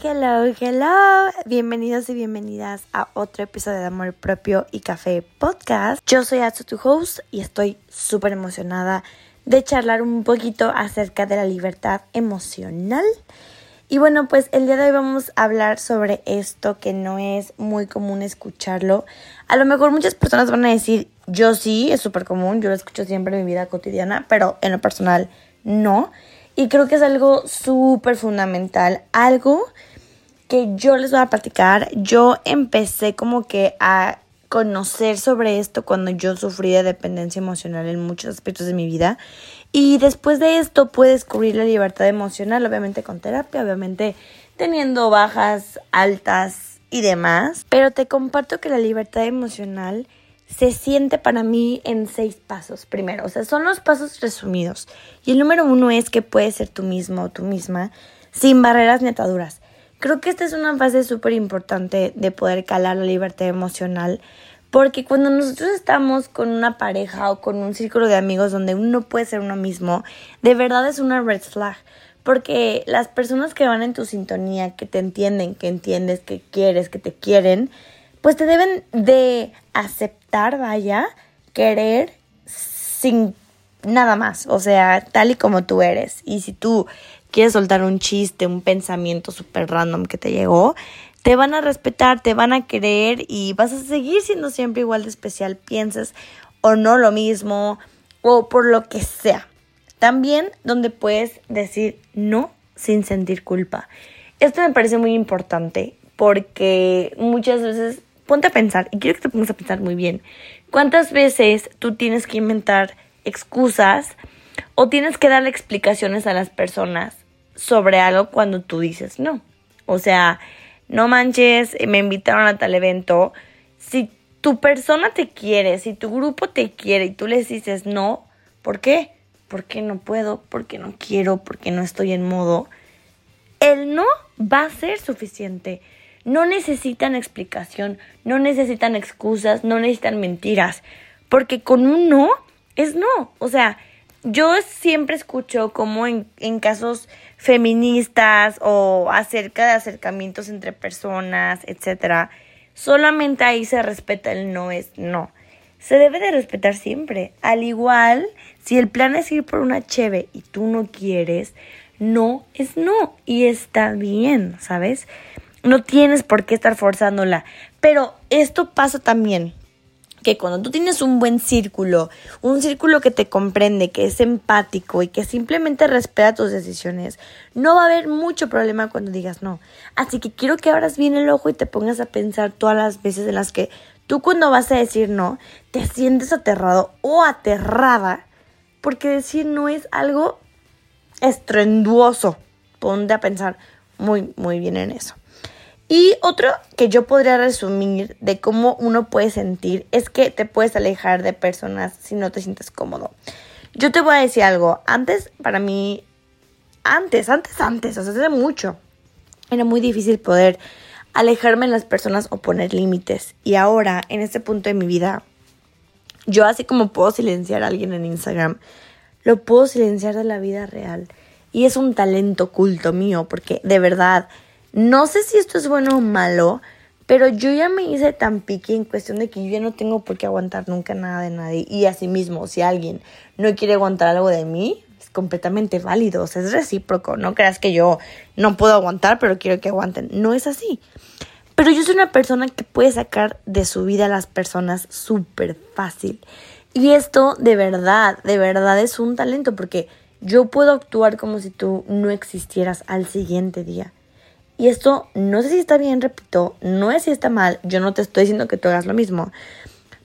Hello, hello. Bienvenidos y bienvenidas a otro episodio de Amor Propio y Café Podcast. Yo soy Atsu, tu host, y estoy súper emocionada de charlar un poquito acerca de la libertad emocional. Y bueno, pues el día de hoy vamos a hablar sobre esto que no es muy común escucharlo. A lo mejor muchas personas van a decir, yo sí, es súper común, yo lo escucho siempre en mi vida cotidiana, pero en lo personal no. Y creo que es algo súper fundamental, algo que yo les voy a platicar. Yo empecé como que a conocer sobre esto cuando yo sufrí de dependencia emocional en muchos aspectos de mi vida. Y después de esto pude descubrir la libertad emocional, obviamente con terapia, obviamente teniendo bajas, altas y demás. Pero te comparto que la libertad emocional se siente para mí en seis pasos. Primero, o sea, son los pasos resumidos. Y el número uno es que puedes ser tú mismo o tú misma sin barreras ni ataduras. Creo que esta es una fase súper importante de poder calar la libertad emocional. Porque cuando nosotros estamos con una pareja o con un círculo de amigos donde uno puede ser uno mismo, de verdad es una red flag. Porque las personas que van en tu sintonía, que te entienden, que entiendes, que quieres, que te quieren, pues te deben de aceptar, vaya, querer sin nada más, o sea, tal y como tú eres. Y si tú quieres soltar un chiste, un pensamiento súper random que te llegó, te van a respetar, te van a querer y vas a seguir siendo siempre igual de especial, pienses o no lo mismo o por lo que sea. También donde puedes decir no sin sentir culpa. Esto me parece muy importante porque muchas veces ponte a pensar, y quiero que te pongas a pensar muy bien, ¿cuántas veces tú tienes que inventar excusas o tienes que darle explicaciones a las personas sobre algo cuando tú dices no? O sea, no manches, me invitaron a tal evento. Si tu persona te quiere, si tu grupo te quiere y tú les dices no, ¿por qué? Porque no puedo, porque no quiero, porque no estoy en modo. El no va a ser suficiente. No necesitan explicación, no necesitan excusas, no necesitan mentiras, porque con un no es no. O sea, yo siempre escucho como en, en casos feministas o acerca de acercamientos entre personas, etcétera, solamente ahí se respeta el no es no. Se debe de respetar siempre. Al igual, si el plan es ir por una cheve y tú no quieres, no es no. Y está bien, ¿sabes? No tienes por qué estar forzándola. Pero esto pasa también que cuando tú tienes un buen círculo, un círculo que te comprende, que es empático y que simplemente respeta tus decisiones, no va a haber mucho problema cuando digas no. Así que quiero que abras bien el ojo y te pongas a pensar todas las veces en las que tú cuando vas a decir no, te sientes aterrado o aterrada, porque decir no es algo estrenduoso. Ponte a pensar muy, muy bien en eso. Y otro que yo podría resumir de cómo uno puede sentir es que te puedes alejar de personas si no te sientes cómodo. Yo te voy a decir algo, antes para mí, antes, antes, antes, o sea, hace mucho, era muy difícil poder alejarme de las personas o poner límites. Y ahora, en este punto de mi vida, yo así como puedo silenciar a alguien en Instagram, lo puedo silenciar de la vida real. Y es un talento oculto mío, porque de verdad no sé si esto es bueno o malo, pero yo ya me hice tan pique en cuestión de que yo ya no tengo por qué aguantar nunca nada de nadie. Y asimismo, si alguien no quiere aguantar algo de mí, es completamente válido. O sea, es recíproco. No creas que yo no puedo aguantar, pero quiero que aguanten. No es así. Pero yo soy una persona que puede sacar de su vida a las personas súper fácil. Y esto de verdad, de verdad es un talento porque yo puedo actuar como si tú no existieras al siguiente día. Y esto no sé si está bien, repito, no es si está mal, yo no te estoy diciendo que tú hagas lo mismo,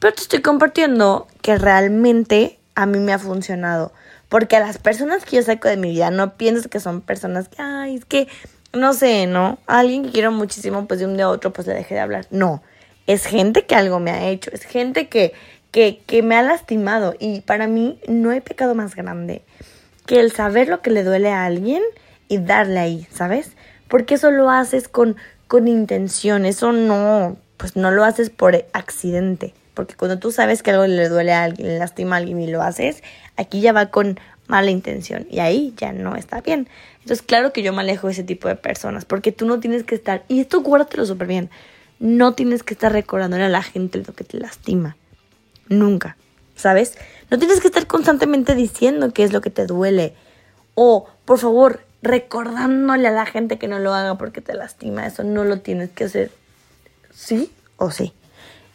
pero te estoy compartiendo que realmente a mí me ha funcionado. Porque a las personas que yo saco de mi vida, no pienses que son personas que, ay, es que, no sé, ¿no? alguien que quiero muchísimo, pues de un día a otro, pues le dejé de hablar. No, es gente que algo me ha hecho, es gente que, que, que me ha lastimado. Y para mí no hay pecado más grande que el saber lo que le duele a alguien y darle ahí, ¿sabes? Porque eso lo haces con, con intención, eso no, pues no lo haces por accidente, porque cuando tú sabes que algo le duele a alguien, lastima a alguien y lo haces, aquí ya va con mala intención y ahí ya no está bien. Entonces, claro que yo me alejo de ese tipo de personas porque tú no tienes que estar, y esto guárdatelo súper bien, no tienes que estar recordándole a la gente lo que te lastima. Nunca, ¿sabes? No tienes que estar constantemente diciendo qué es lo que te duele. O, por favor, recordándole a la gente que no lo haga porque te lastima. Eso no lo tienes que hacer. ¿Sí o sí?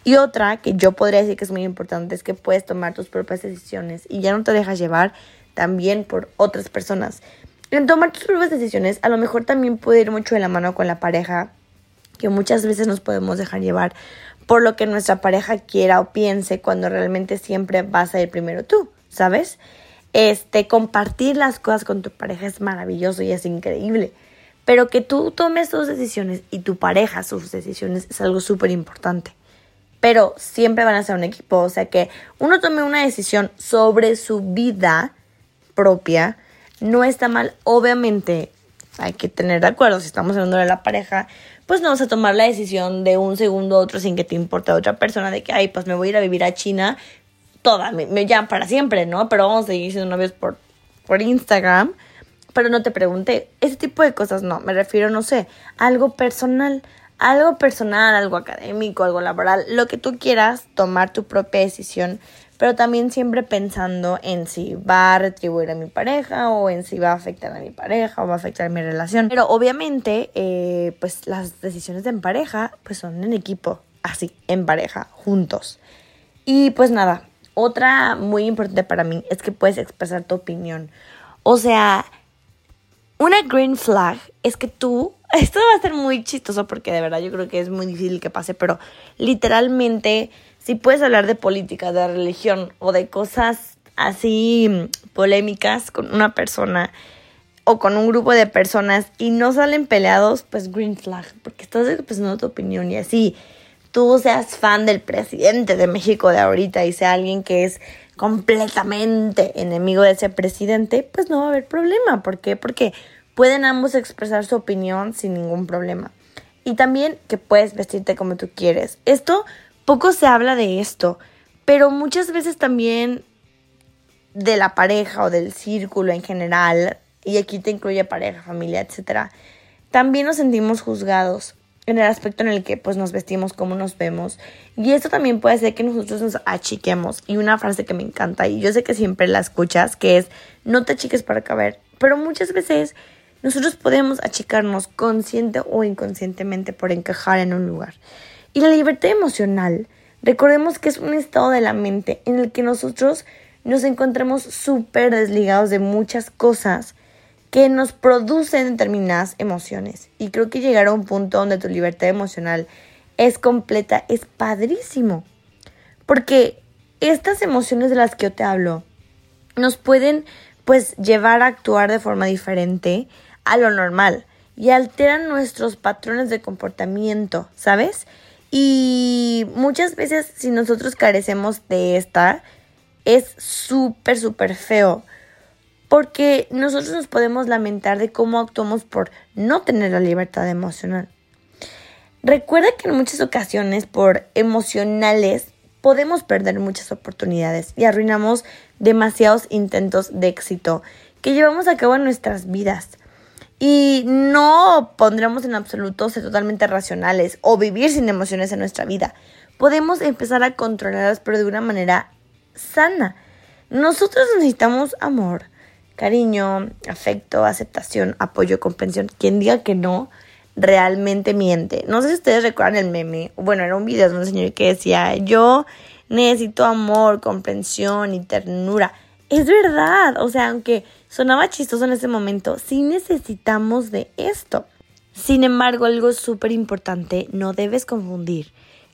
Y otra que yo podría decir que es muy importante es que puedes tomar tus propias decisiones y ya no te dejas llevar también por otras personas. En tomar tus propias decisiones a lo mejor también puede ir mucho de la mano con la pareja, que muchas veces nos podemos dejar llevar por lo que nuestra pareja quiera o piense cuando realmente siempre vas a ir primero tú, ¿sabes? Este, compartir las cosas con tu pareja es maravilloso y es increíble. Pero que tú tomes tus decisiones y tu pareja sus decisiones es algo súper importante pero siempre van a ser un equipo. O sea que uno tome una decisión sobre su vida propia no está mal. Obviamente hay que tener de acuerdo, si estamos hablando de la pareja, pues no vas a tomar la decisión de un segundo a otro sin que te importe a otra persona de que, ay, pues me voy a ir a vivir a China toda, me, ya para siempre, ¿no? Pero vamos a seguir siendo novios por, por Instagram. Pero no te pregunté, ese tipo de cosas no, me refiero, no sé, algo personal, algo personal, algo académico, algo laboral, lo que tú quieras, tomar tu propia decisión, pero también siempre pensando en si va a retribuir a mi pareja o en si va a afectar a mi pareja o va a afectar a mi relación. Pero obviamente, eh, pues las decisiones en pareja, pues son en equipo, así, en pareja, juntos. Y pues nada, otra muy importante para mí es que puedes expresar tu opinión. O sea, una green flag es que tú, esto va a ser muy chistoso porque de verdad yo creo que es muy difícil que pase, pero literalmente si puedes hablar de política, de religión o de cosas así polémicas con una persona o con un grupo de personas y no salen peleados, pues green flag, porque estás expresando tu opinión y así tú seas fan del presidente de México de ahorita y sea alguien que es completamente enemigo de ese presidente, pues no va a haber problema. ¿Por qué? Porque pueden ambos expresar su opinión sin ningún problema. Y también que puedes vestirte como tú quieres. Esto, poco se habla de esto, pero muchas veces también de la pareja o del círculo en general, y aquí te incluye pareja, familia, etc., también nos sentimos juzgados en el aspecto en el que pues nos vestimos, cómo nos vemos. Y esto también puede ser que nosotros nos achiquemos. Y una frase que me encanta, y yo sé que siempre la escuchas, que es, no te achiques para caber. Pero muchas veces nosotros podemos achicarnos consciente o inconscientemente por encajar en un lugar. Y la libertad emocional, recordemos que es un estado de la mente en el que nosotros nos encontramos súper desligados de muchas cosas que nos producen determinadas emociones. Y creo que llegar a un punto donde tu libertad emocional es completa es padrísimo. Porque estas emociones de las que yo te hablo nos pueden pues llevar a actuar de forma diferente a lo normal y alteran nuestros patrones de comportamiento, ¿sabes? Y muchas veces si nosotros carecemos de esta, es súper, súper feo porque nosotros nos podemos lamentar de cómo actuamos por no tener la libertad emocional. Recuerda que en muchas ocasiones por emocionales podemos perder muchas oportunidades y arruinamos demasiados intentos de éxito que llevamos a cabo en nuestras vidas. Y no pondremos en absoluto ser totalmente racionales o vivir sin emociones en nuestra vida. Podemos empezar a controlarlas, pero de una manera sana. Nosotros necesitamos amor, cariño, afecto, aceptación, apoyo, comprensión. Quien diga que no, realmente miente. No sé si ustedes recuerdan el meme. Bueno, era un video de un señor que decía, yo necesito amor, comprensión y ternura. Es verdad, o sea, aunque sonaba chistoso en ese momento, sí necesitamos de esto. Sin embargo, algo súper importante, no debes confundir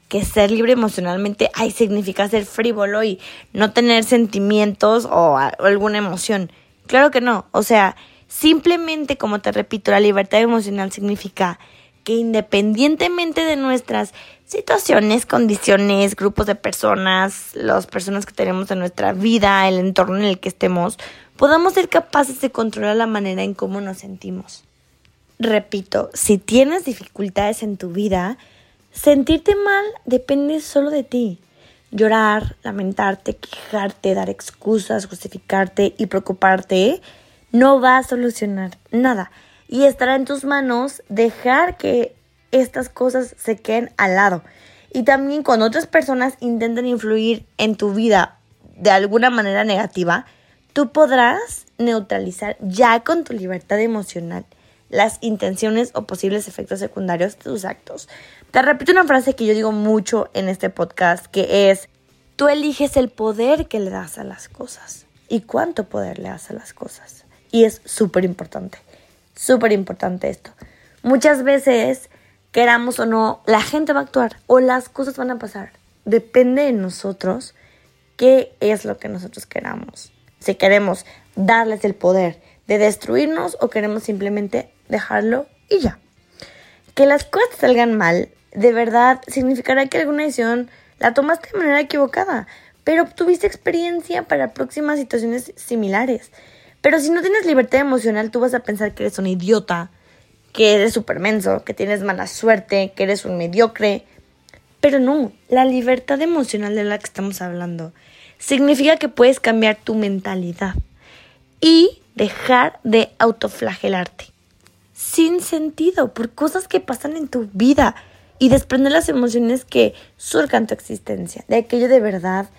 que ser libre emocionalmente, ay, significa ser frívolo y no tener sentimientos o alguna emoción. Claro que no. O sea, simplemente, como te repito, la libertad emocional significa que independientemente de nuestras situaciones, condiciones, grupos de personas, las personas que tenemos en nuestra vida, el entorno en el que estemos, podamos ser capaces de controlar la manera en cómo nos sentimos. Repito, si tienes dificultades en tu vida, sentirte mal depende solo de ti. Llorar, lamentarte, quejarte, dar excusas, justificarte y preocuparte no va a solucionar nada. Y estará en tus manos dejar que estas cosas se queden al lado. Y también cuando otras personas intenten influir en tu vida de alguna manera negativa, tú podrás neutralizar ya con tu libertad emocional las intenciones o posibles efectos secundarios de tus actos. Te repito una frase que yo digo mucho en este podcast, que es, tú eliges el poder que le das a las cosas y cuánto poder le das a las cosas. Y es súper importante, súper importante esto. Muchas veces, queramos o no, la gente va a actuar o las cosas van a pasar. Depende de nosotros qué es lo que nosotros queramos. Si queremos darles el poder de destruirnos o queremos simplemente dejarlo y ya. Que las cosas salgan mal, de verdad, significará que alguna decisión la tomaste de manera equivocada, pero obtuviste experiencia para próximas situaciones similares. Pero si no tienes libertad emocional, tú vas a pensar que eres un idiota, que eres súper menso, que tienes mala suerte, que eres un mediocre. Pero no, la libertad emocional de la que estamos hablando significa que puedes cambiar tu mentalidad y dejar de autoflagelarte sin sentido por cosas que pasan en tu vida y desprender las emociones que surcan tu existencia, de aquello de verdad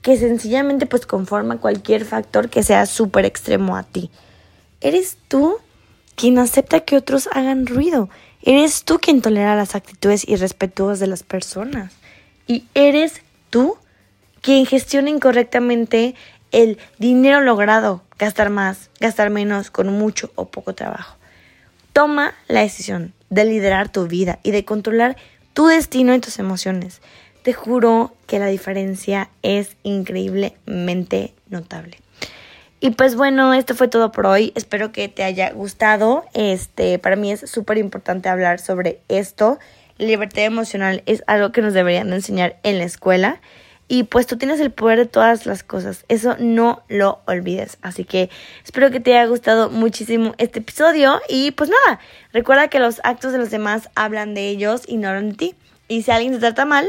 que sencillamente pues conforma cualquier factor que sea súper extremo a ti. Eres tú quien acepta que otros hagan ruido. Eres tú quien tolera las actitudes irrespetuosas de las personas. Y eres tú quien gestiona incorrectamente el dinero logrado, gastar más, gastar menos, con mucho o poco trabajo. Toma la decisión de liderar tu vida y de controlar tu destino y tus emociones. Te juro que la diferencia es increíblemente notable. Y pues bueno, esto fue todo por hoy. Espero que te haya gustado. Este, para mí es súper importante hablar sobre esto. Libertad emocional es algo que nos deberían enseñar en la escuela. Y pues tú tienes el poder de todas las cosas. Eso no lo olvides. Así que espero que te haya gustado muchísimo este episodio. Y pues nada, recuerda que los actos de los demás hablan de ellos y no de ti. Y si alguien te trata mal,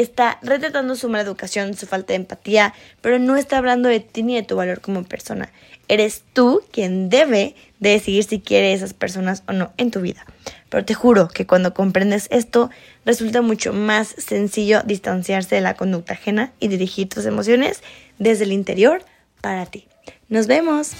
está retratando su mala educación, su falta de empatía, pero no está hablando de ti ni de tu valor como persona. Eres tú quien debe decidir si quiere esas personas o no en tu vida. Pero te juro que cuando comprendes esto, resulta mucho más sencillo distanciarse de la conducta ajena y dirigir tus emociones desde el interior para ti. Nos vemos.